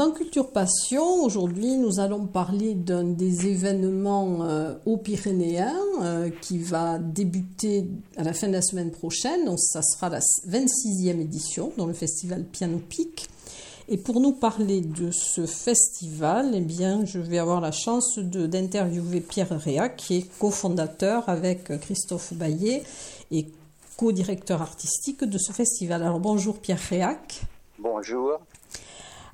Dans Culture Passion, aujourd'hui, nous allons parler d'un des événements euh, aux Pyrénéens euh, qui va débuter à la fin de la semaine prochaine. Donc, ça sera la 26e édition dans le festival Piano Pic. Et pour nous parler de ce festival, eh bien, je vais avoir la chance d'interviewer Pierre Réac, qui est cofondateur avec Christophe Baillet et co-directeur artistique de ce festival. Alors, bonjour Pierre Réac. Bonjour.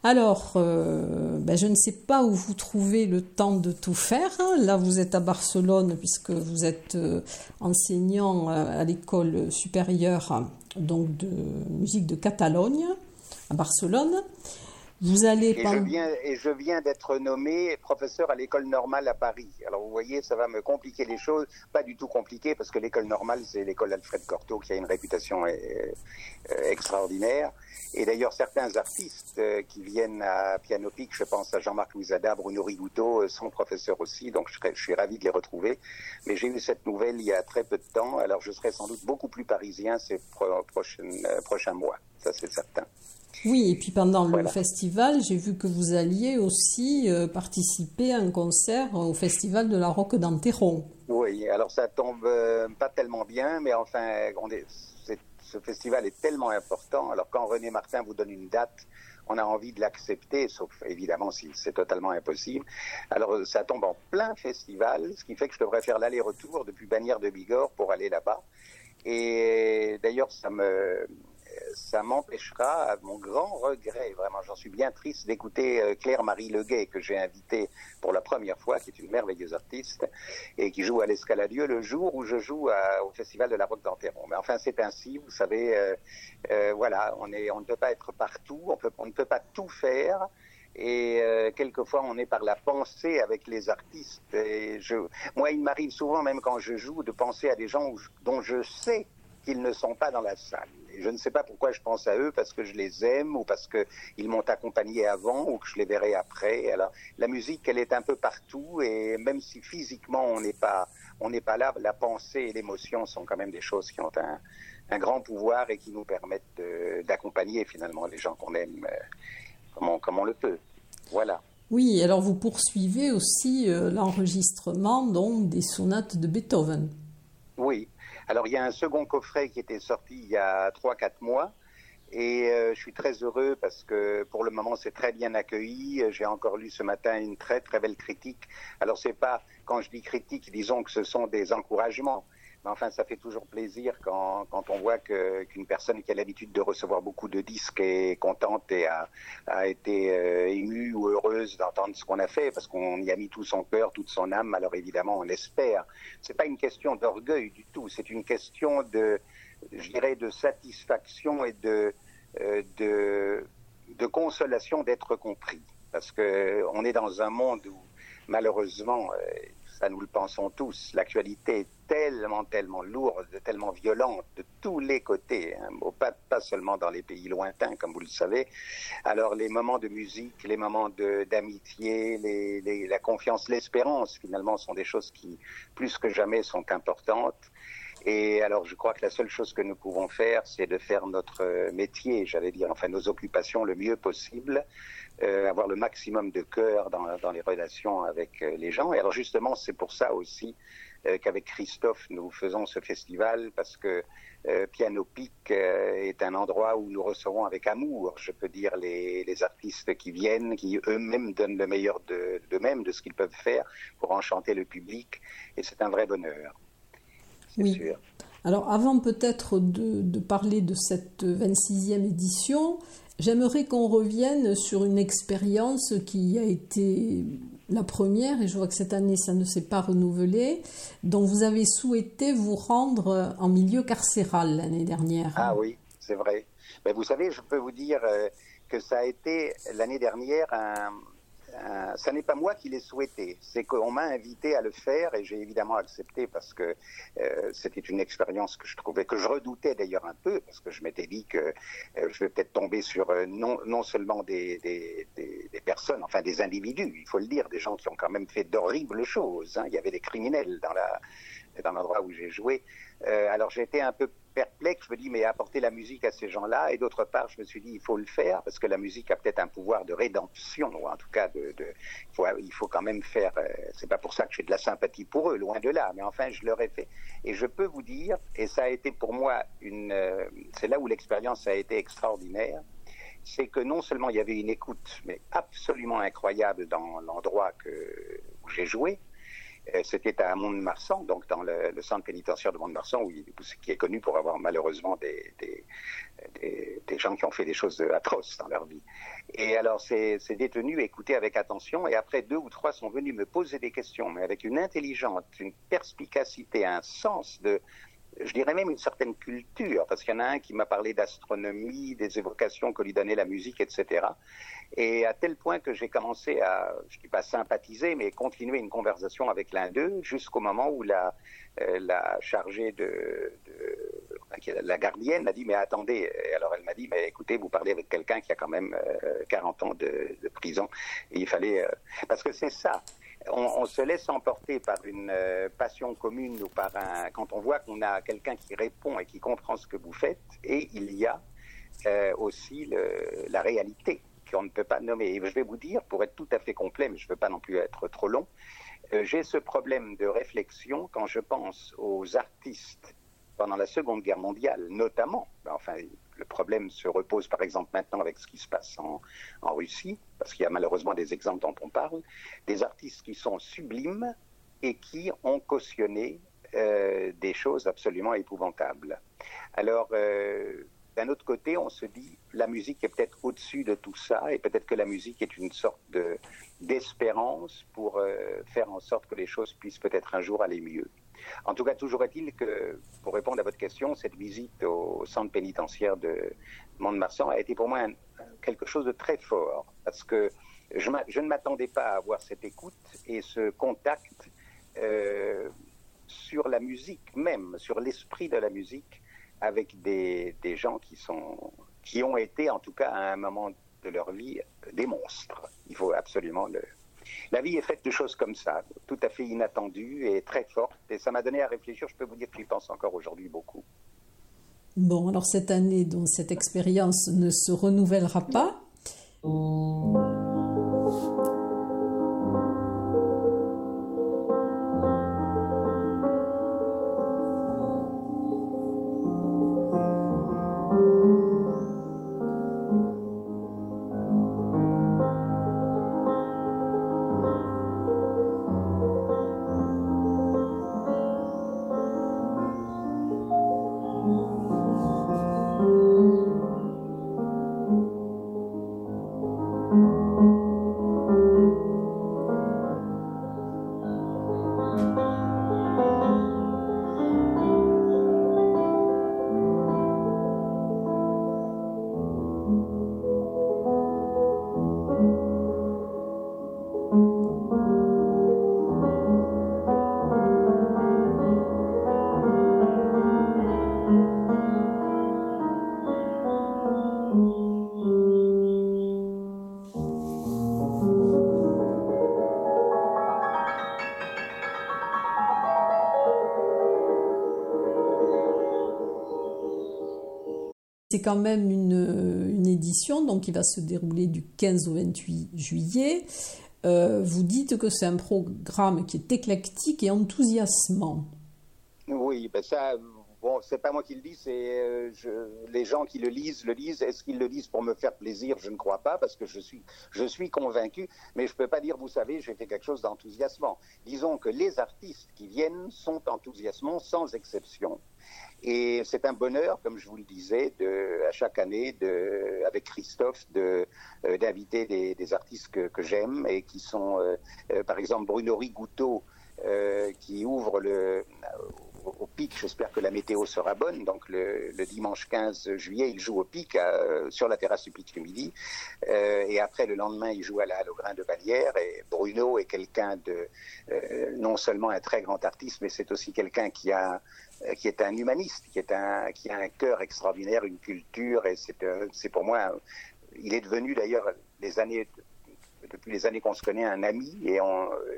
Alors, euh, ben, je ne sais pas où vous trouvez le temps de tout faire. Là, vous êtes à Barcelone puisque vous êtes euh, enseignant à l'école supérieure donc de musique de Catalogne à Barcelone. Vous allez et, je viens, et je viens d'être nommé professeur à l'école normale à Paris. Alors vous voyez, ça va me compliquer les choses. Pas du tout compliqué parce que l'école normale, c'est l'école Alfred Cortot qui a une réputation euh, euh, extraordinaire. Et d'ailleurs, certains artistes euh, qui viennent à Piano Pic, je pense à Jean-Marc Louisada, Bruno Rigouteau, sont professeurs aussi. Donc je, je suis ravi de les retrouver. Mais j'ai eu cette nouvelle il y a très peu de temps. Alors je serai sans doute beaucoup plus parisien ces prochains mois. Ça, c'est certain. Oui, et puis pendant le festival, j'ai vu que vous alliez aussi euh, participer à un concert au festival de la Roque d'Anteron. Oui, alors ça tombe euh, pas tellement bien, mais enfin, on est, ce festival est tellement important. Alors quand René Martin vous donne une date, on a envie de l'accepter, sauf évidemment si c'est totalement impossible. Alors ça tombe en plein festival, ce qui fait que je devrais faire l'aller-retour depuis Bagnères de Bigorre pour aller là-bas. Et d'ailleurs, ça me ça m'empêchera, à mon grand regret, vraiment, j'en suis bien triste d'écouter euh, Claire-Marie Leguet, que j'ai invitée pour la première fois, qui est une merveilleuse artiste, et qui joue à l'Escaladieu le jour où je joue au Festival de la Roque d'Anteron. Mais enfin, c'est ainsi, vous savez, euh, euh, voilà, on, ne peut pas être partout, on, ne peut pas tout faire. Et quelquefois, on est par la pensée avec les artistes. Moi, il m'arrive souvent, même quand je joue, de penser à des gens dont je sais qu'ils ne sont pas dans la salle. Je ne sais pas pourquoi je pense à eux, parce que je les aime ou parce qu'ils m'ont accompagné avant ou que je les verrai après. Alors, la musique, elle est un peu partout et même si physiquement on n'est pas, on n'est pas là, la pensée et l'émotion sont quand même des choses qui ont un, un grand pouvoir et qui nous permettent d'accompagner finalement les gens qu'on aime euh, comme, on, comme on le peut. Voilà. Oui, alors vous poursuivez aussi euh, l'enregistrement donc des sonates de Beethoven. Oui, alors il y a un second coffret qui était sorti il y a 3-4 mois. Et euh, je suis très heureux parce que pour le moment c'est très bien accueilli. J'ai encore lu ce matin une très très belle critique. Alors c'est pas quand je dis critique, disons que ce sont des encouragements. Enfin, ça fait toujours plaisir quand, quand on voit qu'une personne qui a l'habitude de recevoir beaucoup de disques est contente et a, a été euh, émue ou heureuse d'entendre ce qu'on a fait, parce qu'on y a mis tout son cœur, toute son âme. Alors évidemment, on l'espère. C'est pas une question d'orgueil du tout. C'est une question de, je dirais, de satisfaction et de, euh, de, de consolation d'être compris. Parce que on est dans un monde où, malheureusement, euh, ça nous le pensons tous, l'actualité est tellement, tellement lourde, tellement violente de tous les côtés, hein, pas, pas, seulement dans les pays lointains, comme vous le savez. Alors les moments de musique, les moments d'amitié, la confiance, l'espérance, finalement, sont des choses qui, plus que jamais, sont importantes. Et alors, je crois que la seule chose que nous pouvons faire, c'est de faire notre métier, j'allais dire, enfin nos occupations le mieux possible, euh, avoir le maximum de cœur dans, dans, les relations avec euh, les gens. Et alors justement, c'est pour ça aussi qu'avec Christophe, nous faisons ce festival parce que Piano Pic est un endroit où nous recevons avec amour, je peux dire, les, les artistes qui viennent, qui eux-mêmes donnent le meilleur d'eux-mêmes, de, de ce qu'ils peuvent faire pour enchanter le public. Et c'est un vrai bonheur. Oui. Sûr. Alors avant peut-être de, de, parler de cette 26e édition, j'aimerais qu'on revienne sur une expérience qui a été la première, et je vois que cette année ça ne s'est pas renouvelé, dont vous avez souhaité vous rendre en milieu carcéral l'année dernière. Ah oui, c'est vrai. Mais vous savez, je peux vous dire euh, que ça a été l'année dernière un, euh, ce n'est pas moi qui l'ai souhaité, c'est qu'on m'a invité à le faire et j'ai évidemment accepté parce que euh, c'était une expérience que je trouvais, que je redoutais d'ailleurs un peu, parce que je m'étais dit que euh, je vais peut-être tomber sur non, non seulement des, des, des, personnes, enfin des individus, il faut le dire, des gens qui ont quand même fait d'horribles choses. Hein. Il y avait des criminels dans la dans l'endroit où j'ai joué. Euh, alors été un peu perplexe, je me dis mais apporter la musique à ces gens-là, et d'autre part je me suis dit il faut le faire parce que la musique a peut-être un pouvoir de rédemption, ou en tout cas de, faut, il, faut, quand même faire. Euh, c'est pas pour ça que j'ai de la sympathie pour eux, loin de là, mais enfin je leur ai fait. Et je peux vous dire, et ça a été pour moi une, euh, c'est là où l'expérience a été extraordinaire c'est que non seulement il y avait une écoute, mais absolument incroyable dans l'endroit que, où j'ai joué, c'était à Mont-de-Marsan, donc dans le, le, centre pénitentiaire de Mont-de-Marsan, qui est connu pour avoir malheureusement des, des, des, des, gens qui ont fait des choses atroces dans leur vie. Et alors ces, ces détenus écoutaient avec attention, et après deux ou trois sont venus me poser des questions, mais avec une intelligence, une perspicacité, un sens de, je dirais même une certaine culture, parce qu'il y en a un qui m'a parlé d'astronomie, des évocations que lui donnait la musique, etc. Et à tel point que j'ai commencé à, je ne dis pas sympathiser, mais continuer une conversation avec l'un d'eux jusqu'au moment où la, euh, la chargée de, la gardienne m'a dit mais attendez alors elle m'a dit mais écoutez vous parlez avec quelqu'un qui a quand même euh, 40 ans de, de, prison et il fallait euh, parce que c'est ça on, se laisse emporter par une euh, passion commune ou par un quand on voit qu'on a quelqu'un qui répond et qui comprend ce que vous faites et il y a euh, aussi la réalité qu'on ne peut pas nommer. Et je vais vous dire, pour être tout à fait complet, mais je ne veux pas non plus être trop long, euh, j'ai ce problème de réflexion quand je pense aux artistes pendant la Seconde Guerre mondiale, notamment. Enfin, le problème se repose par exemple maintenant avec ce qui se passe en, Russie, parce qu'il y a malheureusement des exemples dont on parle, des artistes qui sont sublimes et qui ont cautionné euh, des choses absolument épouvantables. Alors, euh, d'un autre côté, on se dit, la musique est peut-être au-dessus de tout ça, et peut-être que la musique est une sorte de, d'espérance pour euh, faire en sorte que les choses puissent peut-être un jour aller mieux. En tout cas, toujours est-il que, pour répondre à votre question, cette visite au centre pénitentiaire de Mont-de-Marsan a été pour moi quelque chose de très fort, parce que je, je ne m'attendais pas à avoir cette écoute et ce contact euh, sur la musique même, sur l'esprit de la musique, avec des, des gens qui, sont, qui ont été, en tout cas, à un moment de leur vie, des monstres. Il faut absolument le. La vie est faite de choses comme ça, tout à fait inattendues et très fortes. Et ça m'a donné à réfléchir. Je peux vous dire que j'y pense encore aujourd'hui beaucoup. Bon, alors cette année, donc cette expérience ne se renouvellera pas. C'est quand même une, édition donc qui va se dérouler du 15 au 28 juillet. vous dites que c'est un programme qui est éclectique et enthousiasmant. Oui, ben ça, c'est pas moi qui le dis, c'est euh, les gens qui le lisent le lisent. Est-ce qu'ils le lisent pour me faire plaisir? Je ne crois pas, parce que je suis, je suis convaincu, mais je peux pas dire, vous savez, j'ai fait quelque chose d'enthousiasmant. Disons que les artistes qui viennent sont enthousiasmants sans exception. Et c'est un bonheur, comme je vous le disais, à chaque année, avec Christophe, euh, d'inviter des, artistes que, j'aime et qui sont, euh, par exemple, Bruno Rigouteau, qui ouvre le, au, pic. J'espère que la météo sera bonne. Donc le, dimanche 15 juillet, il joue au pic sur la terrasse du pic du midi. Euh, et après, le lendemain, il joue à la Grain de Vallière. Et Bruno est quelqu'un de euh, non seulement un très grand artiste, mais c'est aussi quelqu'un qui a euh, qui est un humaniste, qui est un qui a un cœur extraordinaire, une culture. Et c'est c'est pour moi, il est devenu d'ailleurs depuis les années qu'on se connaît, un ami et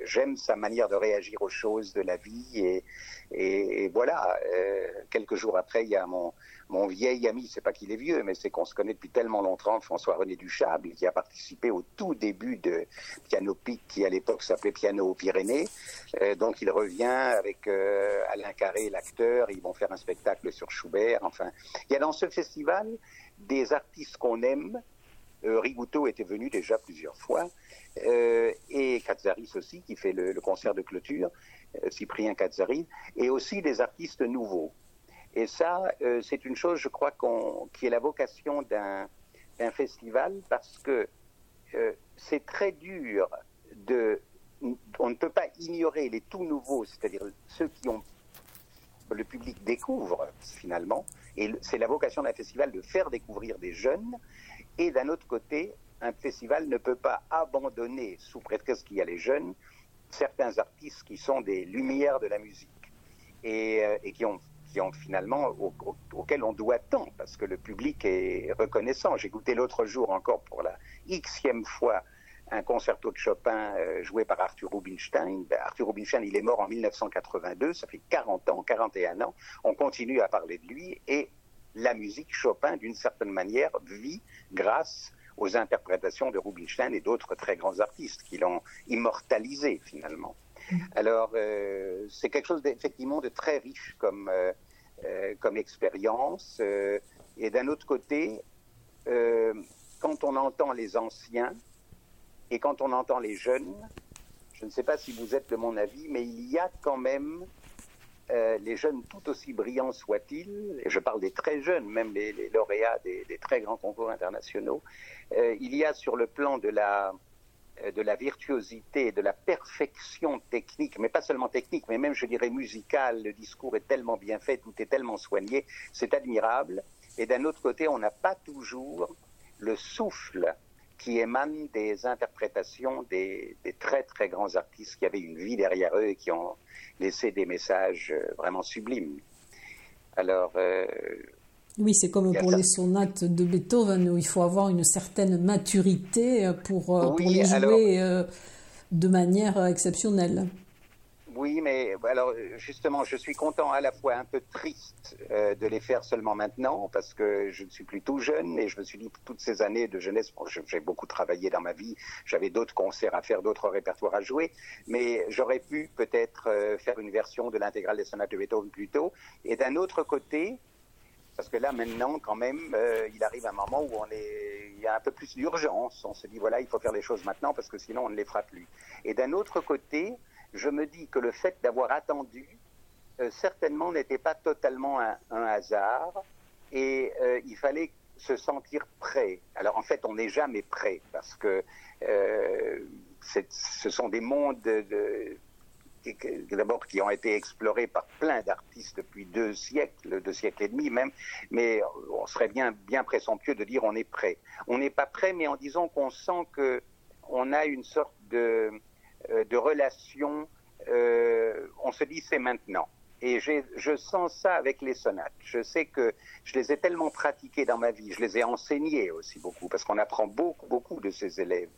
j'aime sa manière de réagir aux choses de la vie. Et, et, voilà, euh, quelques jours après, il y a mon, mon vieil ami, c'est pas qu'il est vieux, mais c'est qu'on se connaît depuis tellement longtemps, François-René Duchable, qui a participé au tout début de Piano Pic, qui à l'époque s'appelait Piano aux Pyrénées. Euh, donc il revient avec euh, Alain Carré, l'acteur, ils vont faire un spectacle sur Schubert. Enfin, il y a dans ce festival des artistes qu'on aime, euh, Rigouteau était venu déjà plusieurs fois, euh, et Katzaris aussi, qui fait le, concert de clôture, Cyprien Katzaris, et aussi des artistes nouveaux. Et ça, c'est une chose, je crois, qui est la vocation d'un festival, parce que c'est très dur de... On ne peut pas ignorer les tout nouveaux, c'est-à-dire ceux qui ont le public découvre finalement, et c'est la vocation d'un festival de faire découvrir des jeunes, et d'un autre côté, un festival ne peut pas abandonner, sous prétexte qu'il y a les jeunes, certains artistes qui sont des lumières de la musique et, euh, qui, ont, qui ont finalement, auxquels on doit tant, parce que le public est reconnaissant. J'ai écouté l'autre jour encore pour la xème fois un concerto de Chopin euh, joué par Arthur Rubinstein. Ben, Arthur Rubinstein, il est mort en 1982, ça fait 40 ans, 41 ans. On continue à parler de lui et la musique Chopin, d'une certaine manière, vit grâce aux interprétations de Rubinstein et d'autres très grands artistes qui l'ont immortalisé finalement. Alors, euh, c'est quelque chose d'effectivement de très riche comme, euh, comme expérience. et d'un autre côté, quand on entend les anciens et quand on entend les jeunes, je ne sais pas si vous êtes de mon avis, mais il y a quand même euh, les jeunes, tout aussi brillants soient-ils, et je parle des très jeunes, même les, lauréats des, très grands concours internationaux, euh, il y a sur le plan de la, euh, de la virtuosité, de la perfection technique, mais pas seulement technique, mais même, je dirais, musicale, le discours est tellement bien fait, tout est tellement soigné, c'est admirable. Et d'un autre côté, on n'a pas toujours le souffle qui émane des interprétations des, très très grands artistes qui avaient une vie derrière eux et qui ont laisser des messages euh, vraiment sublimes. Alors. Euh, oui, c'est comme pour les sonates de Beethoven où il faut avoir une certaine maturité euh, pour, pour les jouer de manière exceptionnelle. Oui, mais alors justement, je suis content à la fois un peu triste euh, de les faire seulement maintenant parce que je ne suis plus tout jeune et je me suis dit toutes ces années de jeunesse, j'ai beaucoup travaillé dans ma vie, j'avais d'autres concerts à faire, d'autres répertoires à jouer, mais j'aurais pu peut-être euh, faire une version de l'intégrale des sonates de Beethoven plus tôt. Et d'un autre côté, parce que là maintenant quand même, euh, il arrive un moment où on est, il y a un peu plus d'urgence. On se dit voilà, il faut faire les choses maintenant parce que sinon on ne les fera plus. Et d'un autre côté, je me dis que le fait d'avoir attendu euh, certainement n'était pas totalement un, hasard et euh, il fallait se sentir prêt. Alors en fait, on n'est jamais prêt parce que ce sont des mondes d'abord qui ont été explorés par plein d'artistes depuis deux siècles, deux siècles et demi même, mais on serait bien, bien présomptueux de dire on est prêt. On n'est pas prêt, mais en disant qu'on sent que on a une sorte de euh, de relations, euh, on se dit c'est maintenant. Et je sens ça avec les sonates. Je sais que je les ai tellement pratiquées dans ma vie, je les ai enseignées aussi beaucoup, parce qu'on apprend beaucoup, beaucoup de ces élèves.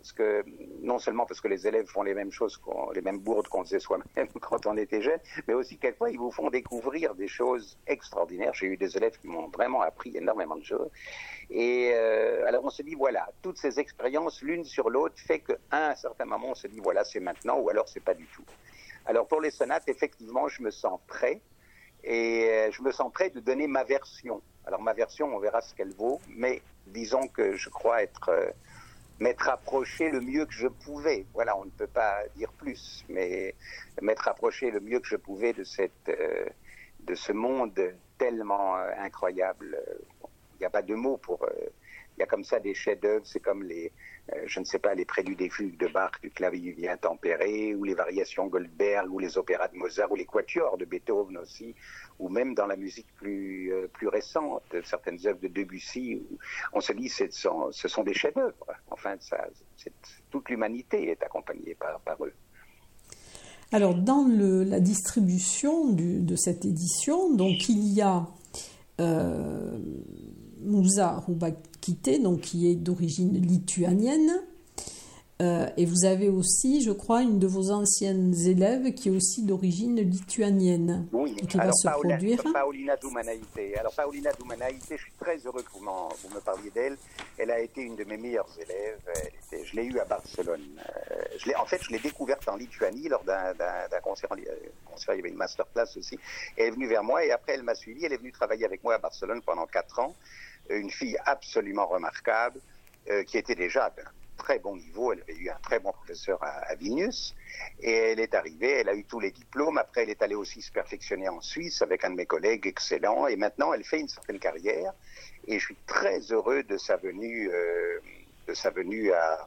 Parce que non seulement parce que les élèves font les mêmes choses, les mêmes bourdes qu'on faisait soi-même quand on était jeune, mais aussi quelquefois ils vous font découvrir des choses extraordinaires. J'ai eu des élèves qui m'ont vraiment appris énormément de choses. Et euh, alors on se dit voilà, toutes ces expériences l'une sur l'autre fait qu'à un certain moment on se dit voilà c'est maintenant ou alors c'est pas du tout. Alors pour les sonates effectivement je me sens prêt et euh, je me sens prêt de donner ma version. Alors ma version on verra ce qu'elle vaut, mais disons que je crois être euh, m'être approché le mieux que je pouvais. Voilà, on ne peut pas dire plus, mais m'être approché le mieux que je pouvais de cette, euh, de ce monde tellement euh, incroyable. Il n'y a pas de mots pour. Euh, il y a comme ça des chefs-d'œuvre, c'est comme les, je ne sais pas, les préludes et fugues de Bach, du clavier tempéré, ou les variations Goldberg, ou les opéras de Mozart, ou les quatuors de Beethoven aussi, ou même dans la musique plus, euh, plus récente, certaines œuvres de Debussy, on se dit que ce sont des chefs-d'œuvre. Enfin, ça, toute l'humanité est accompagnée par, par eux. Alors, dans la distribution de cette édition, donc il y a euh, Moussa Donc qui est d'origine lituanienne, euh, et vous avez aussi, je crois, une de vos anciennes élèves qui est aussi d'origine lituanienne. Oui, et qui alors, va se produire. Paolina Doumanaïte. Alors, Paolina Doumanaïte, je suis très heureux que vous, vous me parliez d'elle. Elle a été une de mes meilleures élèves. je l'ai eue à Barcelone. Euh, en fait, je l'ai découverte en Lituanie lors d'un concert, concert. Il y avait une masterclass aussi. Elle est venue vers moi et après, elle m'a suivi. Elle est venue travailler avec moi à Barcelone pendant quatre ans. Une fille absolument remarquable euh, qui était déjà très bon niveau. Elle avait eu un très bon professeur à, Vilnius. Et elle est arrivée, elle a eu tous les diplômes. Après, elle est allée aussi se perfectionner en Suisse avec un de mes collègues excellents. Et maintenant, elle fait une certaine carrière. Et je suis très heureux de sa venue, euh, de sa venue à,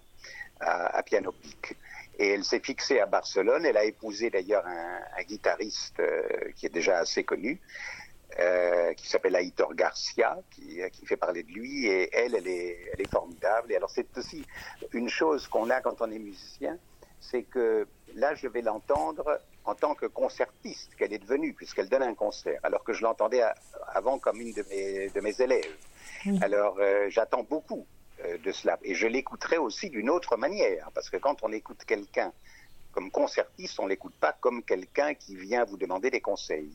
à, Piano Peak. Et elle s'est fixée à Barcelone. Elle a épousé d'ailleurs un, un, guitariste euh, qui est déjà assez connu. Euh, qui s'appelle Aitor Garcia, qui, qui, fait parler de lui, et elle, elle est, elle est formidable. Et alors c'est aussi une chose qu'on a quand on est musicien, c'est que là, je vais l'entendre en tant que concertiste qu'elle est devenue, puisqu'elle donne un concert, alors que je l'entendais avant comme une de mes, de mes élèves. Alors euh, j'attends beaucoup euh, de cela, et je l'écouterai aussi d'une autre manière, parce que quand on écoute quelqu'un comme concertiste, on l'écoute pas comme quelqu'un qui vient vous demander des conseils.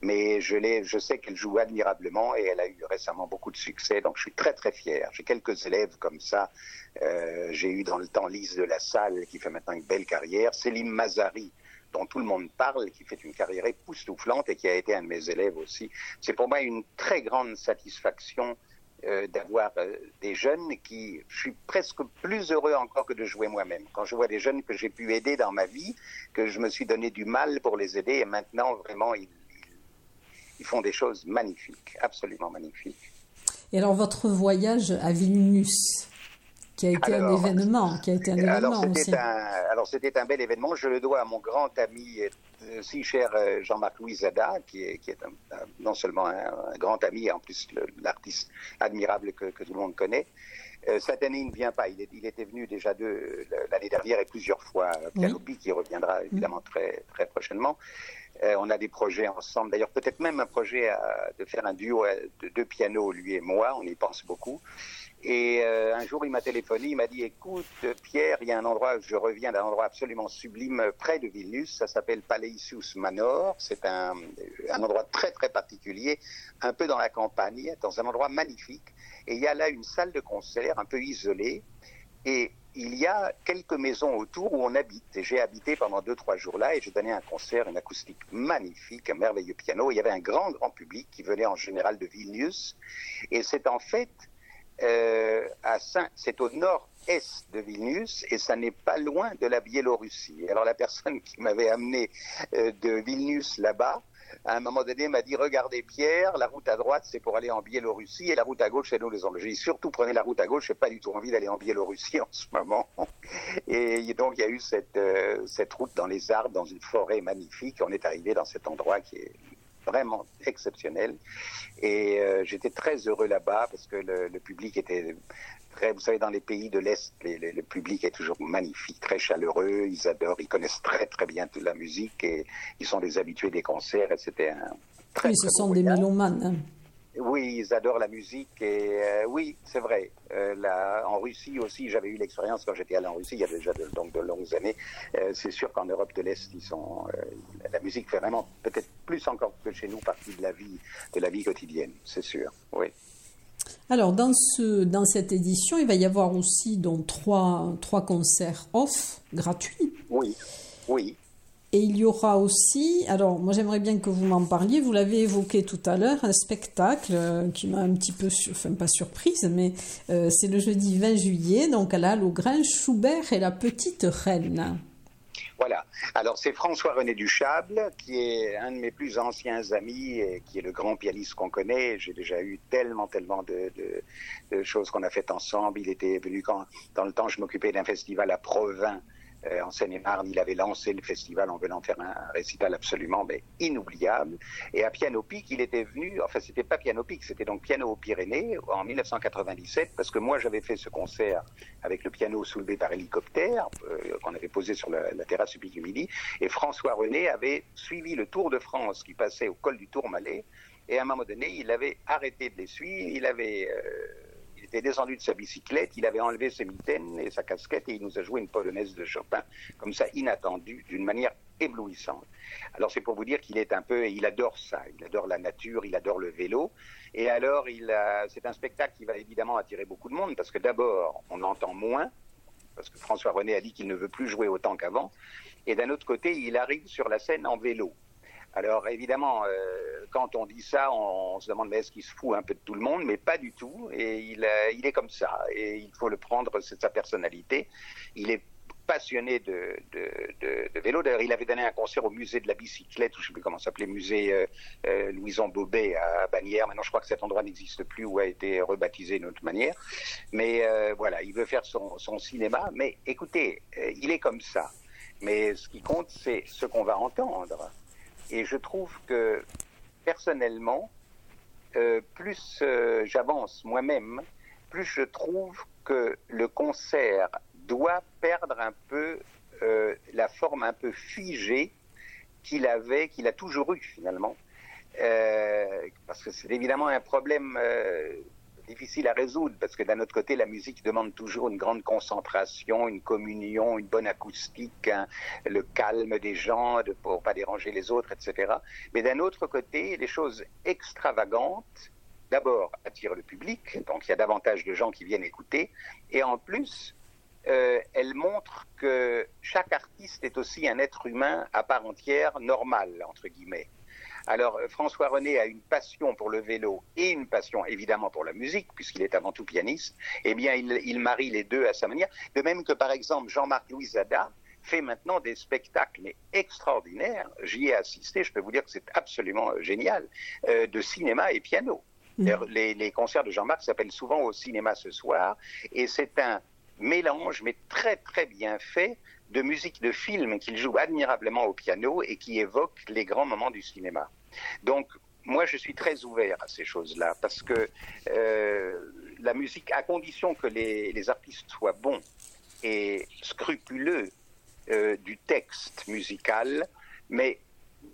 Mais je, je sais qu'elle joue admirablement et elle a eu récemment beaucoup de succès, donc je suis très très fier. J'ai quelques élèves comme ça. Euh, j'ai eu dans le temps Lise de la Salle qui fait maintenant une belle carrière, Céline Mazari dont tout le monde parle, qui fait une carrière époustouflante et qui a été un de mes élèves aussi. C'est pour moi une très grande satisfaction euh, d'avoir euh, des jeunes qui, je suis presque plus heureux encore que de jouer moi-même. Quand je vois des jeunes que j'ai pu aider dans ma vie, que je me suis donné du mal pour les aider, et maintenant vraiment ils, ils font des choses magnifiques, absolument magnifiques. Et alors votre voyage à Vilnius, qui a été un événement, qui a été un événement alors, aussi. alors c'était un bel événement. Je le dois à mon grand ami euh, si cher euh, Jean-Marc Louis Zada, qui est, qui est non seulement un, grand ami, en plus l'artiste admirable que, que, tout le monde connaît. Euh, cette année, il ne vient pas. Il, est, il était venu déjà l'année dernière et plusieurs fois à Pianobi, qui reviendra évidemment très, très prochainement. On a des projets ensemble. D'ailleurs, peut-être même un projet de faire un duo de deux pianos, lui et moi. On y pense beaucoup. Et euh, un jour, il m'a téléphoné, il m'a dit, écoute, Pierre, il y a un endroit, je reviens d'un endroit absolument sublime près de Vilnius, ça s'appelle Paleisius Manor, c'est un, un, endroit très très particulier, un peu dans la campagne, dans un endroit magnifique. Et il y a là une salle de concert un peu isolée, et il y a quelques maisons autour où on habite. Et j'ai habité pendant deux, trois jours là, et j'ai donné un concert, une acoustique magnifique, un merveilleux piano. Il y avait un grand, grand public qui venait en général de Vilnius. Et c'est en fait euh, c'est au nord-est de Vilnius et ça n'est pas loin de la Biélorussie. Alors la personne qui m'avait amené euh, de Vilnius là-bas, à un moment donné, m'a dit regardez Pierre, la route à droite c'est pour aller en Biélorussie et la route à gauche c'est nous les Anglais. Surtout prenez la route à gauche, j'ai pas du tout envie d'aller en Biélorussie en ce moment. Et donc il y a eu cette, euh, cette route dans les arbres, dans une forêt magnifique. On est arrivé dans cet endroit qui est vraiment exceptionnel. Et euh, j'étais très heureux là-bas parce que le, public était très, vous savez, dans les pays de l'Est, le public est toujours magnifique, très chaleureux, ils adorent, ils connaissent très très bien toute la musique et ils sont des habitués des concerts et c'était un très, Oui, ce sont des mélomanes. Hein. Oui, ils adorent la musique et euh, oui, c'est vrai. Euh, en Russie aussi, j'avais eu l'expérience quand j'étais allé en Russie, il y a déjà de, donc de longues années. Euh, c'est sûr qu'en Europe de l'Est, ils sont, la musique fait vraiment peut-être plus encore que chez nous partie de la vie, de la vie quotidienne, c'est sûr. Oui. Alors dans ce, dans cette édition, il va y avoir aussi donc trois, trois concerts off gratuits. Oui, oui. Et il y aura aussi, alors moi j'aimerais bien que vous m'en parliez, vous l'avez évoqué tout à l'heure, un spectacle euh, qui m'a un petit peu, enfin pas surprise, mais euh, c'est le jeudi 20 juillet, donc à la Halle au Grain, Schubert et la petite reine. Voilà. Alors c'est François-René Duchable, qui est un de mes plus anciens amis et qui est le grand pianiste qu'on connaît. J'ai déjà eu tellement, tellement de, de choses qu'on a faites ensemble. Il était venu quand, dans le temps, je m'occupais d'un festival à Provins euh, en Seine-et-Marne, il avait lancé le festival en venant faire un, récital absolument mais inoubliable. Et à Piano Pic, il était venu, enfin c'était pas Piano Pic, c'était donc Piano aux Pyrénées en 1997, parce que moi j'avais fait ce concert avec le piano soulevé par hélicoptère euh, qu'on avait posé sur la, terrasse du Pic du Midi, et François René avait suivi le Tour de France qui passait au col du Tourmalet, et à un moment donné, il avait arrêté de les suivre, il avait... Euh, était descendu de sa bicyclette, il avait enlevé ses mitaines et sa casquette et il nous a joué une polonaise de Chopin, comme ça, inattendue, d'une manière éblouissante. Alors c'est pour vous dire qu'il est un peu, il adore ça, il adore la nature, il adore le vélo. Et alors, il c'est un spectacle qui va évidemment attirer beaucoup de monde parce que d'abord, on entend moins, parce que François René a dit qu'il ne veut plus jouer autant qu'avant. Et d'un autre côté, il arrive sur la scène en vélo. Alors évidemment, euh, quand on dit ça, on, se demande mais est-ce qu'il se fout un peu de tout le monde? Mais pas du tout. Et il, euh, est comme ça. Et il faut le prendre, c'est sa personnalité. Il est passionné de, vélo. D'ailleurs, il avait donné un concert au musée de la bicyclette, ou je ne sais plus comment s'appelait, musée euh, euh, Louison Bobet à Bagnères. Maintenant, je crois que cet endroit n'existe plus ou a été rebaptisé d'une autre manière. Mais voilà, il veut faire son, son cinéma. Mais écoutez, il est comme ça. Mais ce qui compte, c'est ce qu'on va entendre. Et je trouve que personnellement, euh, plus euh, j'avance moi-même, plus je trouve que le concert doit perdre un peu euh, la forme un peu figée qu'il avait, qu'il a toujours eu finalement. parce que c'est évidemment un problème difficile à résoudre parce que d'un autre côté, la musique demande toujours une grande concentration, une communion, une bonne acoustique, hein, le calme des gens de, pour pas déranger les autres, etc. Mais d'un autre côté, les choses extravagantes, d'abord attirent le public, donc il y a davantage de gens qui viennent écouter, et en plus, euh, elles montrent que chaque artiste est aussi un être humain à part entière, normal, entre guillemets. Alors euh, François René a une passion pour le vélo et une passion évidemment pour la musique, puisqu'il est avant tout pianiste. Eh bien, il, marie les deux à sa manière. De même que par exemple Jean-Marc Louisada fait maintenant des spectacles mais extraordinaires. J'y ai assisté, je peux vous dire que c'est absolument euh, génial, euh, de cinéma et piano. Mm. Les, les, concerts de Jean-Marc s'appellent souvent au cinéma ce soir, et c'est un mélange, mais très très bien fait, de musique de film qu'il joue admirablement au piano et qui évoque les grands moments du cinéma. Donc, moi, je suis très ouvert à ces choses-là parce que euh, la musique, à condition que les, artistes soient bons et scrupuleux euh, du texte musical, mais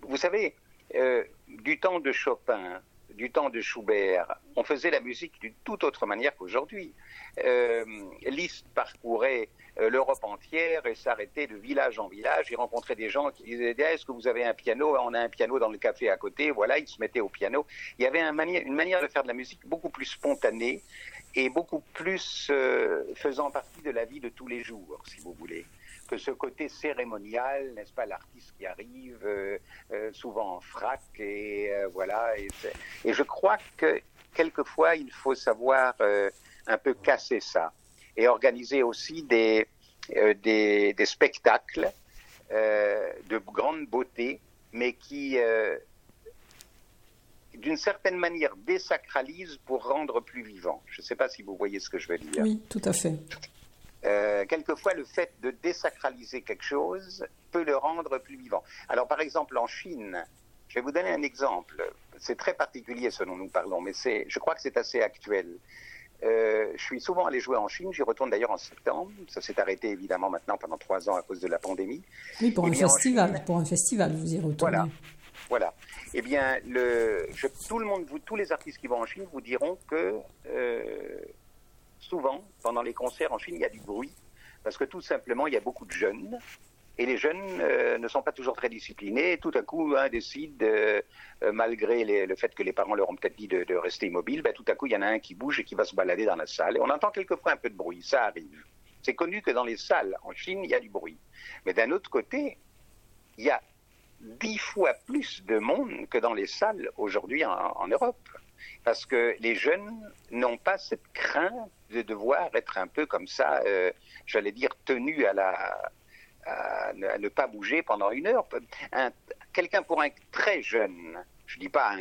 vous savez, euh, du temps de Chopin, du temps de Schubert, on faisait la musique d'une toute autre manière qu'aujourd'hui. Liszt parcourait euh, l'Europe entière et s'arrêter de village en village. Il rencontrait des gens qui disaient Est-ce que vous avez un piano? On a un piano dans le café à côté. Voilà, ils se mettaient au piano. Il y avait une manière de faire de la musique beaucoup plus spontanée et beaucoup plus euh, faisant partie de la vie de tous les jours, si vous voulez que ce côté cérémonial, n'est-ce pas, l'artiste qui arrive euh, souvent en frac et voilà. Et, je crois que quelquefois il faut savoir un peu casser ça et organiser aussi des, euh, des, des, spectacles euh, de grande beauté, mais qui, euh, d'une certaine manière, désacralisent pour rendre plus vivant. Je ne sais pas si vous voyez ce que je veux dire. Oui, tout à fait. Euh, quelquefois, le fait de désacraliser quelque chose peut le rendre plus vivant. Alors, par exemple, en Chine, je vais vous donner un exemple. C'est très particulier ce dont nous parlons, mais je crois que c'est assez actuel. Euh, je suis souvent allé jouer en Chine, j'y retourne d'ailleurs en septembre. Ça s'est arrêté évidemment maintenant pendant trois ans à cause de la pandémie. Oui, pour un festival, pour un festival, vous y retournez. Voilà, voilà. Eh bien, le, tout le monde, vous, tous les artistes qui vont en Chine vous diront que euh, souvent, pendant les concerts en Chine, il y a du bruit, parce que tout simplement, il y a beaucoup de jeunes, et les jeunes euh, ne sont pas toujours très disciplinés. Tout à coup, un décide, euh, malgré le fait que les parents leur ont peut-être dit de, rester immobile, ben, tout à coup, il y en a un qui bouge et qui va se balader dans la salle. On entend quelquefois un peu de bruit, ça arrive. C'est connu que dans les salles en Chine, il y a du bruit. Mais d'un autre côté, il y a dix fois plus de monde que dans les salles aujourd'hui en, Europe. Parce que les jeunes n'ont pas cette crainte de devoir être un peu comme ça, euh, j'allais dire, tenus à la, à ne, pas bouger pendant une heure. Quelqu'un pour un très jeune, je ne dis pas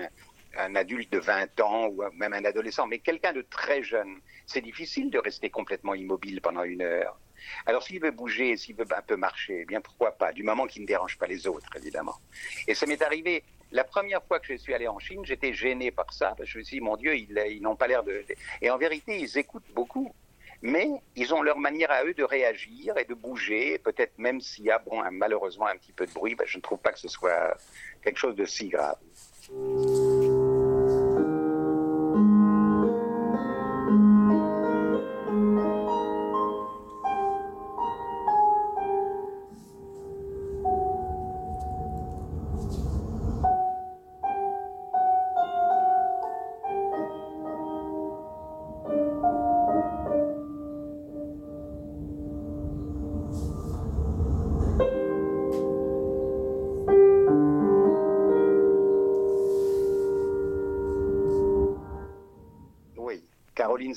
un, adulte de 20 ans ou même un adolescent, mais quelqu'un de très jeune, c'est difficile de rester complètement immobile pendant une heure. Alors s'il veut bouger, s'il veut un peu marcher, eh bien pourquoi pas, du moment qu'il ne dérange pas les autres, évidemment. Et ça m'est arrivé, la première fois que je suis allé en Chine, j'étais gêné par ça, je me suis dit, mon Dieu, ils, n'ont pas l'air de... Et en vérité, ils écoutent beaucoup mais ils ont leur manière à eux de réagir et de bouger. Peut-être même s'il y a malheureusement un petit peu de bruit, ben, je ne trouve pas que ce soit quelque chose de si grave.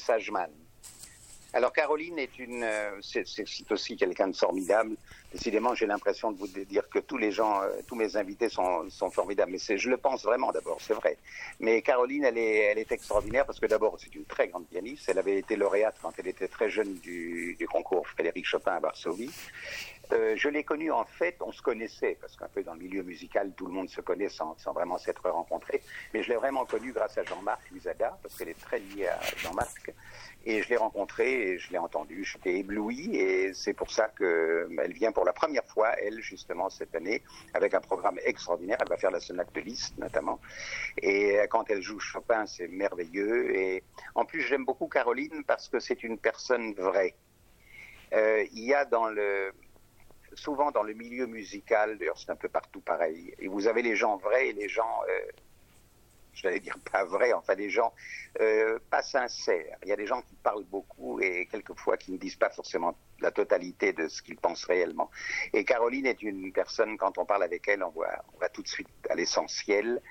Sageman. Alors Caroline est une, euh, c'est aussi quelqu'un de formidable. Décidément, j'ai l'impression de vous dire tous les gens, euh, tous mes invités sont, formidables. Mais je le pense vraiment d'abord, c'est vrai. Mais Caroline, elle est, extraordinaire parce que d'abord, c'est une très grande pianiste. Elle avait été lauréate quand elle était très jeune du, concours Frédéric Chopin à Varsovie. Euh, je l'ai connue en fait, on se connaissait, parce qu'un peu dans le milieu musical, tout le monde se connaît sans, vraiment s'être rencontré. Mais je l'ai vraiment connue grâce à Jean-Marc Luzada, parce qu'elle est très liée à Jean-Marc. Et je l'ai rencontrée et je l'ai entendue. J'étais ébloui et c'est pour ça qu'elle vient pour la première fois, elle, justement, cette année, avec un programme extraordinaire. Elle va faire la sonate de Liszt, notamment. Et quand elle joue Chopin, c'est merveilleux. Et en plus, j'aime beaucoup Caroline parce que c'est une personne vraie. Euh, il y a dans le, souvent dans le milieu musical, d'ailleurs c'est un peu partout pareil, et vous avez les gens vrais et les gens, euh, je vais dire pas vrais, enfin des gens euh, pas sincères. Il y a des gens qui parlent beaucoup et quelquefois qui ne disent pas forcément la totalité de ce qu'ils pensent réellement. Et Caroline est une personne, quand on parle avec elle, on va tout de suite à l'essentiel.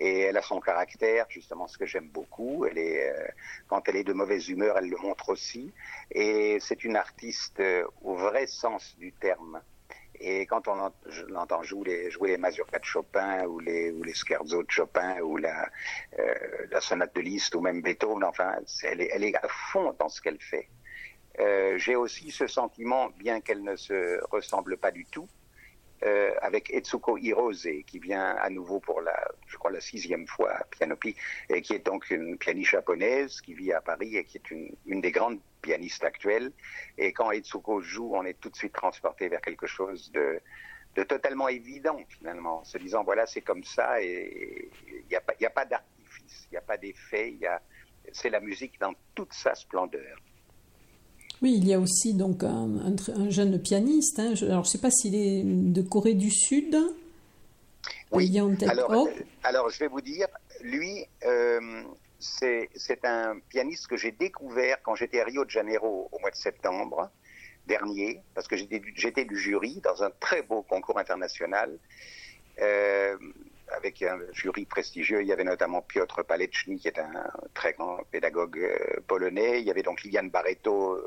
Et elle a son caractère, justement, ce que j'aime beaucoup. Elle est, euh, quand elle est de mauvaise humeur, elle le montre aussi. Et c'est une artiste euh, au vrai sens du terme. Et quand on l'entend jouer les, mazurkas de Chopin ou les, ou les scherzo de Chopin ou la, euh, la sonate de Liszt ou même Beethoven, enfin, elle est, elle est à fond dans ce qu'elle fait. Euh, J'ai aussi ce sentiment, bien qu'elle ne se ressemble pas du tout, euh, avec Etsuko Hirose, qui vient à nouveau pour la, je crois, la sixième fois à Pianopi, et qui est donc une pianiste japonaise qui vit à Paris et qui est une, une des grandes pianistes actuelles. Et quand Etsuko joue, on est tout de suite transporté vers quelque chose de, totalement évident, finalement, en se disant, voilà, c'est comme ça, et il n'y a pas, pas d'artifice, il n'y a pas d'effet, c'est la musique dans toute sa splendeur. Oui, il y a aussi donc un, jeune pianiste. Hein. alors, je ne sais pas s'il est de Corée du Sud. Oui. Alors, alors, je vais vous dire, lui, euh, c'est un pianiste que j'ai découvert quand j'étais à Rio de Janeiro au mois de septembre dernier, parce que j'étais du jury dans un très beau concours international. Euh, avec un jury prestigieux. Il y avait notamment Piotr Paleczny, qui est un très grand pédagogue polonais. Il y avait donc Liliane Barreto,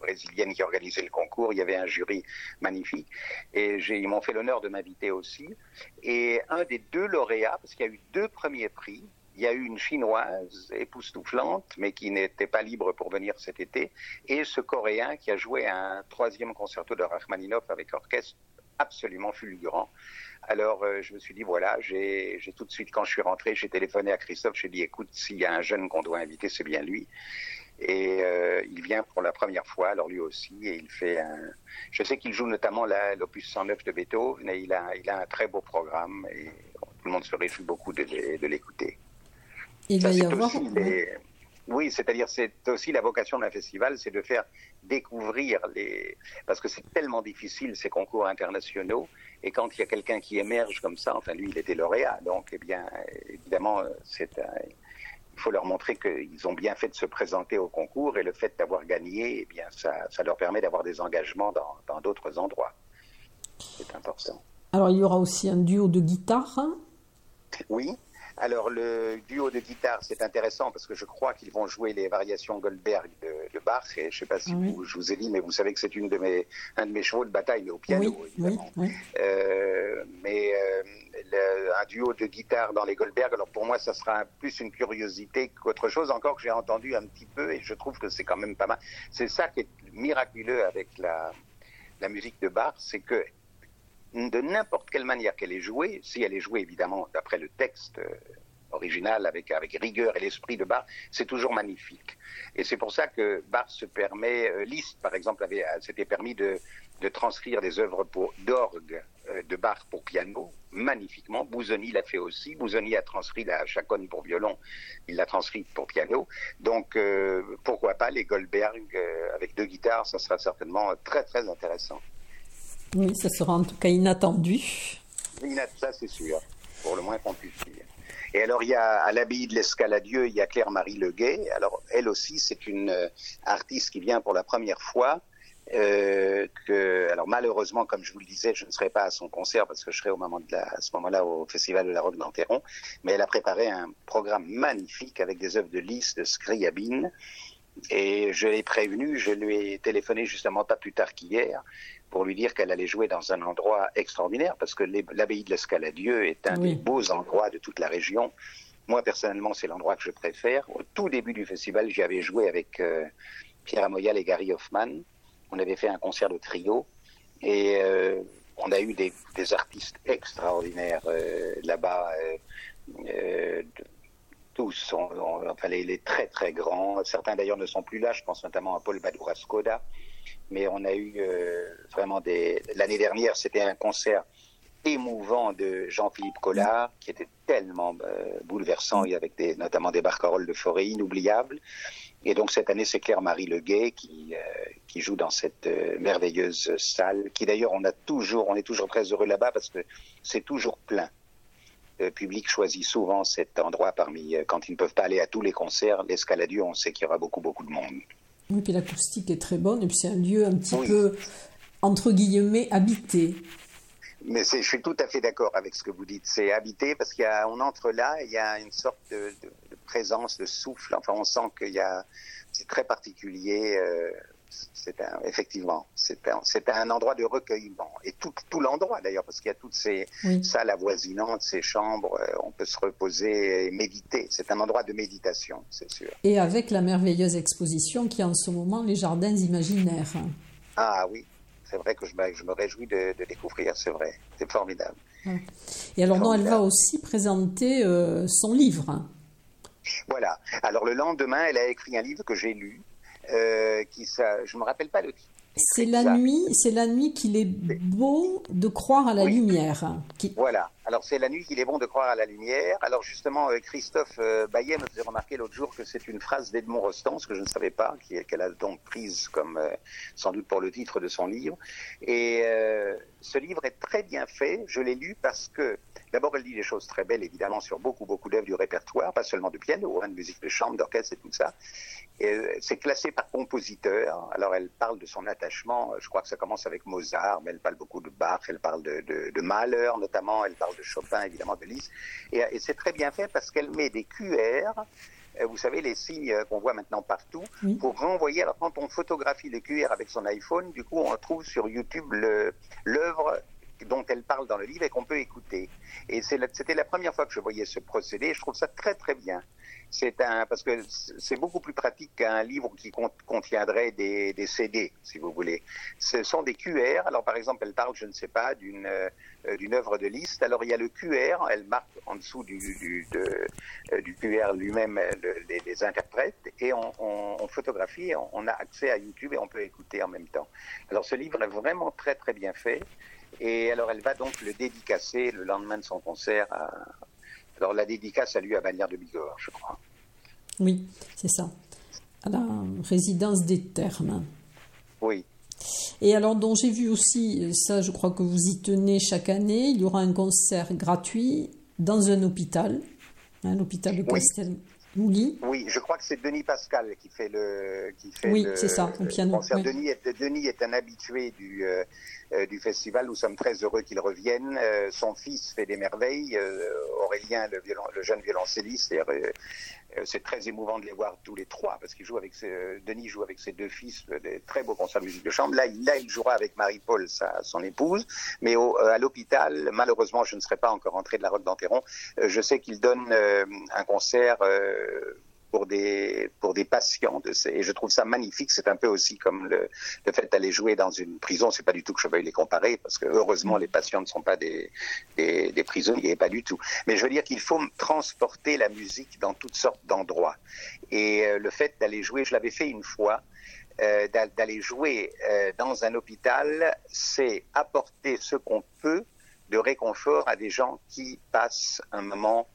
brésilienne qui organisait le concours. Il y avait un jury magnifique. Et ils m'ont fait l'honneur de m'inviter aussi. Et un des deux lauréats, parce qu'il y a eu deux premiers prix, il y a eu une chinoise époustouflante, mais qui n'était pas libre pour venir cet été, et ce coréen qui a joué un troisième concerto de Rachmaninoff avec orchestre absolument fulgurant. Alors euh, je me suis dit, voilà, j'ai tout de suite, quand je suis rentré, j'ai téléphoné à Christophe, j'ai dit, écoute, s'il y a un jeune qu'on doit inviter, c'est bien lui. Et euh, il vient pour la première fois, alors lui aussi, et il fait un... Je sais qu'il joue notamment l'opus 109 de Beethoven, et il a, il a un très beau programme, et tout le monde se réjouit beaucoup de, de l'écouter. Il va y avoir... Oui, c'est-à-dire c'est aussi la vocation d'un festival, c'est de faire découvrir les parce que c'est tellement difficile ces concours internationaux et quand il y a quelqu'un qui émerge comme ça, enfin lui il était lauréat, donc eh bien évidemment c'est il faut leur montrer qu'ils ont bien fait de se présenter au concours et le fait d'avoir gagné, eh bien ça, ça leur permet d'avoir des engagements dans d'autres endroits. C'est important. Alors il y aura aussi un duo de guitare. Oui, alors, le duo de guitare, c'est intéressant parce que je crois qu'ils vont jouer les variations Goldberg de, de Bach. Et je ne sais pas si vous, je vous ai dit, mais vous savez que c'est une de mes, un de mes chevaux de bataille, mais au piano, évidemment. Euh, mais euh, un duo de guitare dans les Goldberg, alors pour moi, ça sera plus une curiosité qu'autre chose, encore que j'ai entendu un petit peu et je trouve que c'est quand même pas mal. C'est ça qui est miraculeux avec la, la musique de Bach, c'est que de n'importe quelle manière qu'elle est jouée, si elle est jouée évidemment d'après le texte euh, original, avec, avec rigueur et l'esprit de Bach, c'est toujours magnifique. Et c'est pour ça que Bach se permet, euh, Liszt par exemple avait, euh, s'était permis de, de transcrire des œuvres d'orgue de Bach pour piano, magnifiquement. Bouzoni l'a fait aussi. Bouzoni a transcrit la chaconne pour violon, il l'a transcrit pour piano. Donc pourquoi pas les Goldberg avec deux guitares, ça sera certainement très très intéressant. Oui, ça sera en tout cas inattendu. Ça, c'est sûr, pour le moins qu'on puisse dire. Et alors, il y a à l'abbaye de l'Escaladieu, il y a Claire-Marie Leguet. Alors, elle aussi, c'est une euh, artiste qui vient pour la première fois. Euh, alors malheureusement, comme je vous le disais, je ne serai pas à son concert parce que je serai au moment de à ce moment-là au Festival de la Roque d'Anteron. Mais elle a préparé un programme magnifique avec des œuvres de Liszt, de Scriabine. Et je l'ai prévenu, je lui ai téléphoné justement pas plus tard qu'hier pour lui dire qu'elle allait jouer dans un endroit extraordinaire, parce que l'abbaye de l'Escaladieu est un des beaux endroits de toute la région. Moi, personnellement, c'est l'endroit que je préfère. Au tout début du festival, j'y avais joué avec euh, Pierre Amoyal et Gary Hoffman. On avait fait un concert de trio. Et euh, on a eu des, artistes extraordinaires euh, là-bas. tous, enfin les, les, très très grands. Certains d'ailleurs ne sont plus là. Je pense notamment à Paul Badoura Skoda mais on a eu euh, vraiment des. L'année dernière, c'était un concert émouvant de Jean-Philippe Collard, qui était tellement euh, bouleversant, avec des, notamment des barcaroles de forêt inoubliables. Et donc cette année, c'est Claire-Marie Leguet qui, euh, qui joue dans cette merveilleuse salle, qui d'ailleurs, on a toujours, on est toujours très heureux là-bas parce que c'est toujours plein. Le public choisit souvent cet endroit parmi, quand ils ne peuvent pas aller à tous les concerts, l'escaladieu, on sait qu'il y aura beaucoup, beaucoup de monde. Oui, puis l'acoustique est très bonne, et puis c'est un lieu un petit peu, entre guillemets, habité. Mais je suis tout à fait d'accord avec ce que vous dites. C'est habité parce qu'on entre là, il y a une sorte de, présence, de souffle. Enfin, on sent qu'il y a, c'est très particulier. Euh, c'est un, effectivement, c'est un, un, endroit de recueillement. Et tout, tout l'endroit d'ailleurs, parce qu'il y a toutes ces salles avoisinantes, ces chambres, euh, on peut se reposer et méditer. C'est un endroit de méditation, c'est sûr. Et avec la merveilleuse exposition qui est en ce moment les jardins imaginaires. Ah oui, c'est vrai que je me, je me réjouis de, découvrir, c'est vrai. C'est formidable. Et alors, non, elle va aussi présenter euh, son livre. Voilà. Alors, le lendemain, elle a écrit un livre que j'ai lu euh, qui ça, je me rappelle pas le titre. C'est la nuit, c'est la nuit qu'il est beau de croire à la lumière. Voilà. Alors c'est la nuit qu'il est bon de croire à la lumière. Alors justement, euh, Christophe euh, Bayet me faisait remarquer l'autre jour que c'est une phrase d'Edmond Rostand, ce que je ne savais pas, qu'elle a donc prise comme sans doute pour le titre de son livre. Et ce livre est très bien fait. Je l'ai lu parce que d'abord elle dit des choses très belles, évidemment, sur beaucoup beaucoup d'œuvres du répertoire, pas seulement de piano, hein, de musique de chambre, d'orchestre et tout ça. C'est classé par compositeur. Alors elle parle de son attachement. Je crois que ça commence avec Mozart, mais elle parle beaucoup de Bach, elle parle de, de, de Mahler notamment, elle parle de Chopin, évidemment, de Liszt. Et, c'est très bien fait parce qu'elle met des QR, euh, vous savez, les signes qu'on voit maintenant partout, pour renvoyer. Alors, quand on photographie les QR avec son iPhone, du coup, on trouve sur YouTube l'œuvre dont elle parle dans le livre et qu'on peut écouter. Et c'était la première fois que je voyais ce procédé. Je trouve ça très très bien. C'est un parce que c'est beaucoup plus pratique qu'un livre qui contiendrait des, CD, si vous voulez. Ce sont des QR. Alors par exemple, elle parle, je ne sais pas, d'une euh, d'une œuvre de liste. Alors il y a le QR. Elle marque en dessous du du, euh, QR lui-même les, les, interprètes et on, photographie. On a accès à YouTube et on peut écouter en même temps. Alors ce livre est vraiment très très bien fait. Et alors, elle va donc le dédicacer le lendemain de son concert. Alors, la dédicace a lieu à Bagnères de Bigorre, je crois. Oui, c'est ça. à la résidence des Termes. Oui. Et alors, dont j'ai vu aussi, ça je crois que vous y tenez chaque année, il y aura un concert gratuit dans un hôpital, un hein, l'hôpital de. Oui, je crois que c'est Denis Pascal qui fait le, qui fait oui, c'est ça, piano. Concert. Denis, est, Denis est un habitué du, euh, euh, du festival. Nous sommes très heureux qu'il revienne. Euh, son fils fait des merveilles. Aurélien, le, violon, le, jeune violoncelliste, c'est très émouvant de les voir tous les trois parce qu'il joue avec ses, Denis joue avec ses deux fils euh, des très beaux concerts de musique de chambre. Là, là il jouera avec Marie-Paul, son épouse. Mais au, euh, à l'hôpital, malheureusement, je ne serai pas encore entré de la Roque d'Enterron. Je sais qu'il donne un concert pour des pour des patients de ces, et je trouve ça magnifique. C'est un peu aussi comme le, le fait d'aller jouer dans une prison. C'est pas du tout que je veuille les comparer parce que heureusement les patients ne sont pas des des, des prisonniers pas du tout. Mais je veux dire qu'il faut transporter la musique dans toutes sortes d'endroits. Et euh, le fait d'aller jouer je l'avais fait une fois euh, d'aller jouer euh, dans un hôpital c'est apporter ce qu'on peut de réconfort à des gens qui passent un moment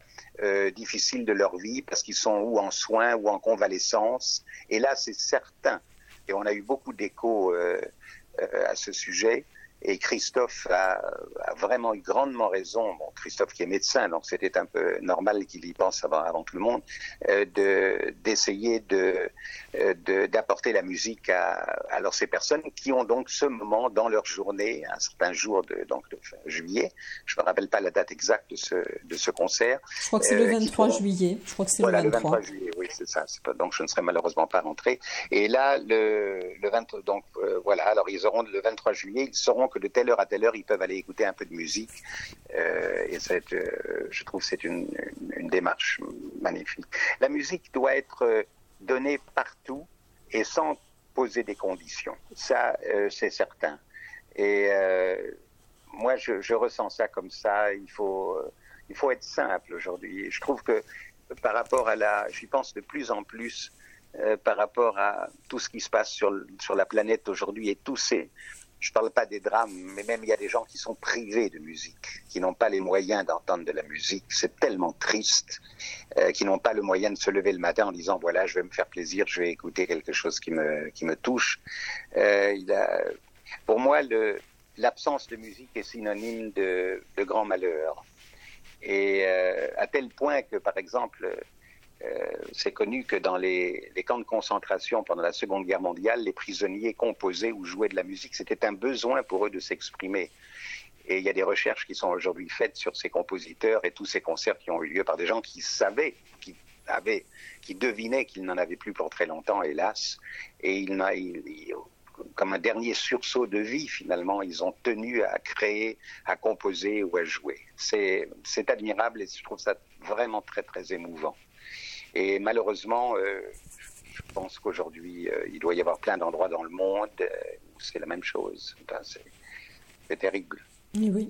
euh, difficiles de leur vie parce qu'ils sont ou en soins ou en convalescence. Et là, c'est certain, et on a eu beaucoup d'échos euh, euh à ce sujet, et Christophe a, a, vraiment eu grandement raison. Bon, Christophe qui est médecin, donc c'était un peu normal qu'il y pense avant, avant tout le monde, euh, de d'essayer de d'apporter la musique à, alors ces personnes qui ont donc ce moment dans leur journée, un certain jour de donc de juillet. Je me rappelle pas la date exacte de ce de ce concert. Je crois que c'est le 23 euh, juillet. Je crois que c'est voilà, le 23. le 23 juillet. Oui, c'est ça. Pas, donc je ne serai malheureusement pas rentré. Et là, le le 20 donc euh, voilà. Alors ils auront le 23 juillet, ils sauront que de telle heure à telle heure, ils peuvent aller écouter un peu de musique. Euh, et euh, je trouve que c'est une, démarche magnifique. La musique doit être euh, donnée partout et sans poser des conditions. Ça, c'est certain. Et moi, je, ressens ça comme ça. Il faut, il faut être simple aujourd'hui. Je trouve que par rapport à la, j'y pense de plus en plus par rapport à tout ce qui se passe sur, sur la planète aujourd'hui et tous ces, je parle pas des drames, mais même il y a des gens qui sont privés de musique, qui n'ont pas les moyens d'entendre de la musique. C'est tellement triste, euh, qui n'ont pas le moyen de se lever le matin en disant voilà, je vais me faire plaisir, je vais écouter quelque chose qui me qui me touche. Euh, il a, pour moi, l'absence de musique est synonyme de, de grand malheur. Et euh, à tel point que, par exemple, c'est connu que dans les, camps de concentration pendant la Seconde Guerre mondiale, les prisonniers composaient ou jouaient de la musique. C'était un besoin pour eux de s'exprimer. Et il y a des recherches qui sont aujourd'hui faites sur ces compositeurs et tous ces concerts qui ont eu lieu par des gens qui savaient, qui avaient, qui devinaient qu'ils n'en avaient plus pour très longtemps, hélas. Et comme un dernier sursaut de vie, finalement, ils ont tenu à créer, à composer ou à jouer. C'est admirable et je trouve ça vraiment très, très émouvant. Et malheureusement, euh, je pense qu'aujourd'hui, euh, il doit y avoir plein d'endroits dans le monde euh, où c'est la même chose. Enfin, c'est terrible. Oui, oui.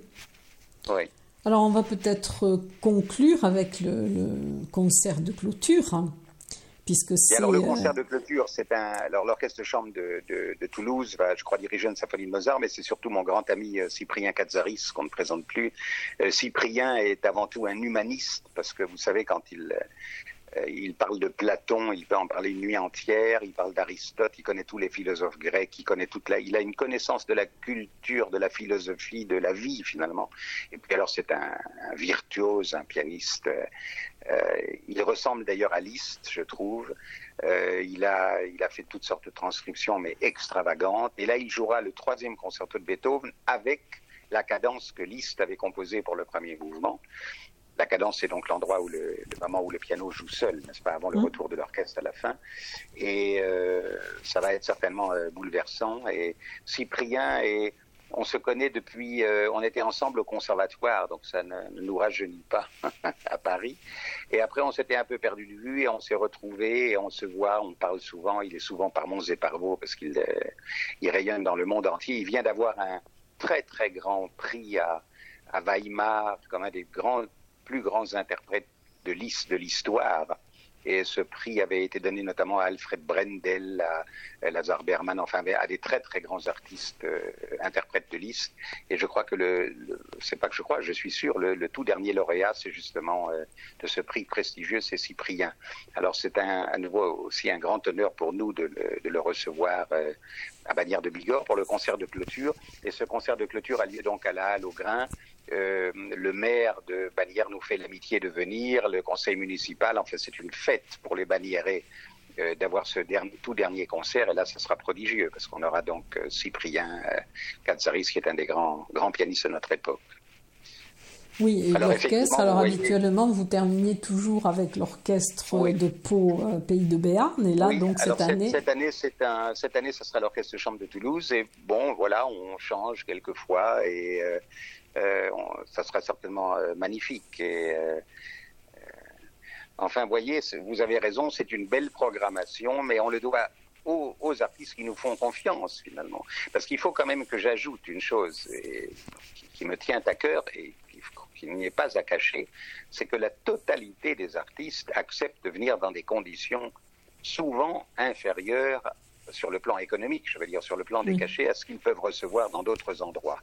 Oui. Alors, on va peut-être conclure avec le, le, concert de clôture. Hein, puisque c'est. Alors, le concert de clôture, c'est un. Alors, l'orchestre de chambre de, de, de, Toulouse va, je crois, diriger une symphonie de Mozart, mais c'est surtout mon grand ami Cyprien Katzaris, qu'on ne présente plus. Cyprien est avant tout un humaniste, parce que vous savez, quand il il parle de Platon, il peut en parler une nuit entière, il parle d'Aristote, il connaît tous les philosophes grecs, il connaît toute la, il a une connaissance de la culture, de la philosophie, de la vie finalement. Et puis alors c'est un, virtuose, un pianiste. Euh, il ressemble d'ailleurs à Liszt, je trouve. Euh, il a, il a fait toutes sortes de transcriptions, mais extravagantes. Et là, il jouera le troisième concerto de Beethoven avec la cadence que Liszt avait composée pour le premier mouvement. La cadence, c'est donc l'endroit où le, le, moment où le piano joue seul, n'est-ce pas, avant le mmh. retour de l'orchestre à la fin. Et euh, ça va être certainement euh, bouleversant. Et Cyprien et on se connaît depuis, euh, on était ensemble au conservatoire, donc ça ne, ne nous rajeunit pas à Paris. Et après, on s'était un peu perdu de vue et on s'est retrouvés et on se voit, on parle souvent. Il est souvent par Mons et par Vaux parce qu'il il rayonne dans le monde entier. Il vient d'avoir un très très grand prix à, à Weimar comme un des grands plus grands interprètes de de l'histoire. Et ce prix avait été donné notamment à Alfred Brendel, à Lazar Berman, enfin à des très très grands artistes euh, interprètes de Liszt. Et je crois que le, c'est pas que je crois, je suis sûr, le, tout dernier lauréat, c'est justement euh, de ce prix prestigieux, c'est Cyprien. Alors c'est à nouveau aussi un grand honneur pour nous de, de le recevoir euh, à Bagnères de Bigorre pour le concert de clôture. Et ce concert de clôture a lieu donc à la Halle au Grain euh, le maire de Bagnères nous fait l'amitié de venir, le conseil municipal, en fait c'est une fête pour les Bagnérés euh, d'avoir ce dernier, tout dernier concert, et là ça sera prodigieux, parce qu'on aura donc euh, Cyprien Katsaris, qui est un des grands, grands pianistes de notre époque. Oui, et l'orchestre, alors habituellement, vous terminez toujours avec l'orchestre de Pau, Pays de Béarn, et là, donc cette, année... Cette année, un, cette année, ça sera l'orchestre de chambre de Toulouse, et bon, voilà, on change quelquefois, et euh, ça sera certainement euh, magnifique. Et, euh, enfin, voyez, vous avez raison, c'est une belle programmation, mais on le doit aux, artistes qui nous font confiance finalement. Parce qu'il faut quand même que j'ajoute une chose qui, me tient à cœur et qu'il n'y ait pas à cacher, c'est que la totalité des artistes acceptent de venir dans des conditions souvent inférieures sur le plan économique, je veux dire sur le plan des cachets, à ce qu'ils peuvent recevoir dans d'autres endroits.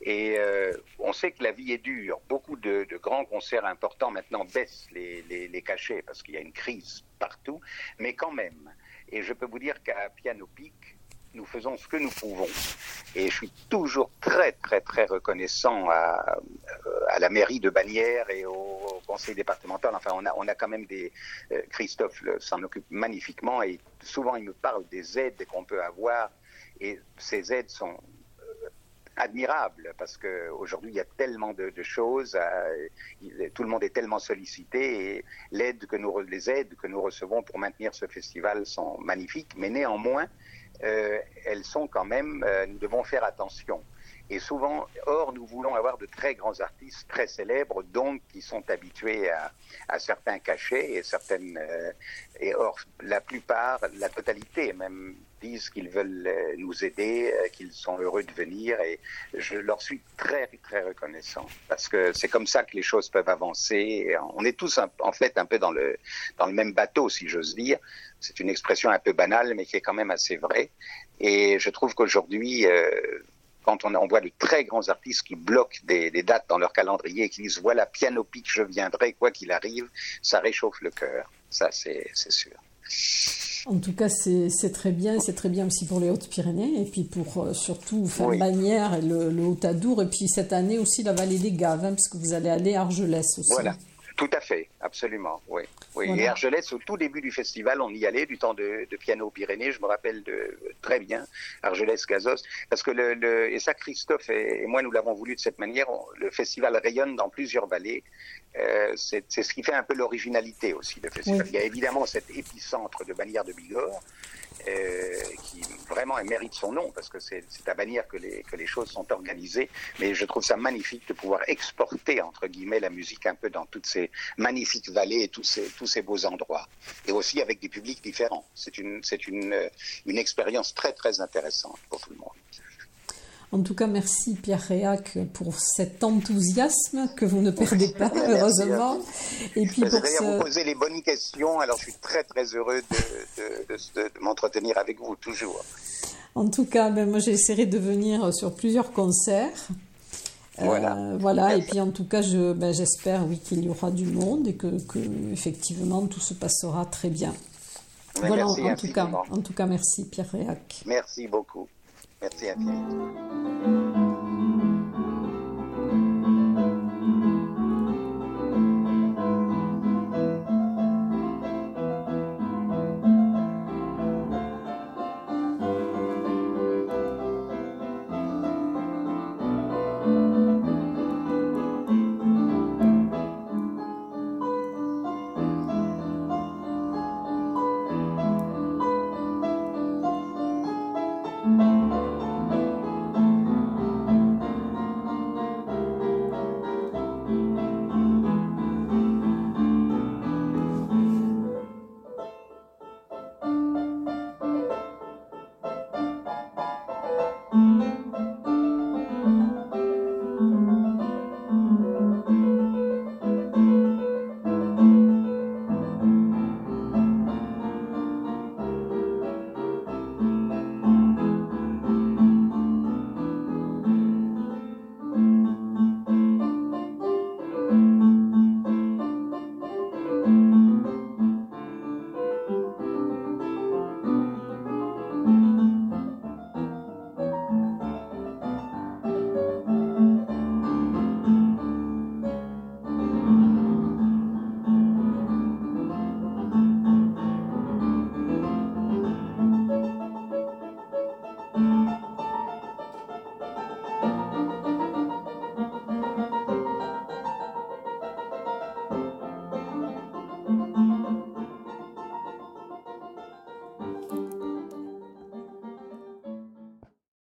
Et euh, on sait que la vie est dure. Beaucoup de, grands concerts importants maintenant baissent les, les cachets parce qu'il y a une crise partout, mais quand même. Et je peux vous dire qu'à Piano Peak, nous faisons ce que nous pouvons. Et je suis toujours très, très, très reconnaissant à, à la mairie de Bagnères et au, conseil départemental. Enfin, on a, on a quand même des. Euh, Christophe s'en occupe magnifiquement et souvent il me parle des aides qu'on peut avoir. Et ces aides sont euh, admirables parce qu'aujourd'hui il y a tellement de, choses, euh, tout le monde est tellement sollicité et l'aide que nous, les aides que nous recevons pour maintenir ce festival sont magnifiques, mais néanmoins euh, elles sont quand même, euh, nous devons faire attention. Et souvent, or, nous voulons avoir de très grands artistes très célèbres, donc qui sont habitués à, certains cachets et certaines. Euh, et or, la plupart, la totalité même, disent qu'ils veulent nous aider, qu'ils sont heureux de venir, et je leur suis très très reconnaissant parce que c'est comme ça que les choses peuvent avancer. on est tous en fait un peu dans le dans le même bateau, si j'ose dire. C'est une expression un peu banale, mais qui est quand même assez vraie. Et je trouve qu'aujourd'hui, euh, quand on, voit de très grands artistes qui bloquent des, dates dans leur calendrier et qui disent voilà, piano pic, je viendrai, quoi qu'il arrive, ça réchauffe le cœur. Ça, c'est sûr. En tout cas, c'est très bien. C'est très bien aussi pour les Hautes-Pyrénées et puis pour euh, surtout faire et le, le Haut-Adour. Et puis cette année aussi la vallée des Gaves, hein, parce que vous allez aller à Argelès aussi. Voilà. Tout à fait, absolument, oui. oui. Et Argelès, au tout début du festival, on y allait, du temps de, Piano Pyrénées, je me rappelle de, très bien, Argelès-Gazos, parce que le, et ça, Christophe et, moi, nous l'avons voulu de cette manière, le festival rayonne dans plusieurs vallées, euh, c'est ce qui fait un peu l'originalité aussi du festival. Il y a évidemment cet épicentre de Bagnères de Bigorre, euh, qui vraiment mérite son nom parce que c'est à Bagnères que les, que les choses sont organisées. Mais je trouve ça magnifique de pouvoir exporter, entre guillemets, la musique un peu dans toutes ces magnifiques vallées et tous ces, tous ces beaux endroits. Et aussi avec des publics différents. C'est une, une, une expérience très, très intéressante pour tout le monde. En tout cas, merci Pierre Réac pour cet enthousiasme que vous ne perdez pas, heureusement. Et puis pour ce... vous poser les bonnes questions, alors je suis très très heureux de, de, m'entretenir avec vous toujours. En tout cas, ben, moi j'essaierai de venir sur plusieurs concerts. Voilà. Euh, voilà. Et puis en tout cas, je, ben, j'espère oui qu'il y aura du monde et que, que, effectivement tout se passera très bien. voilà. en, tout cas, en tout cas, merci Pierre Réac. Merci beaucoup. Merci a.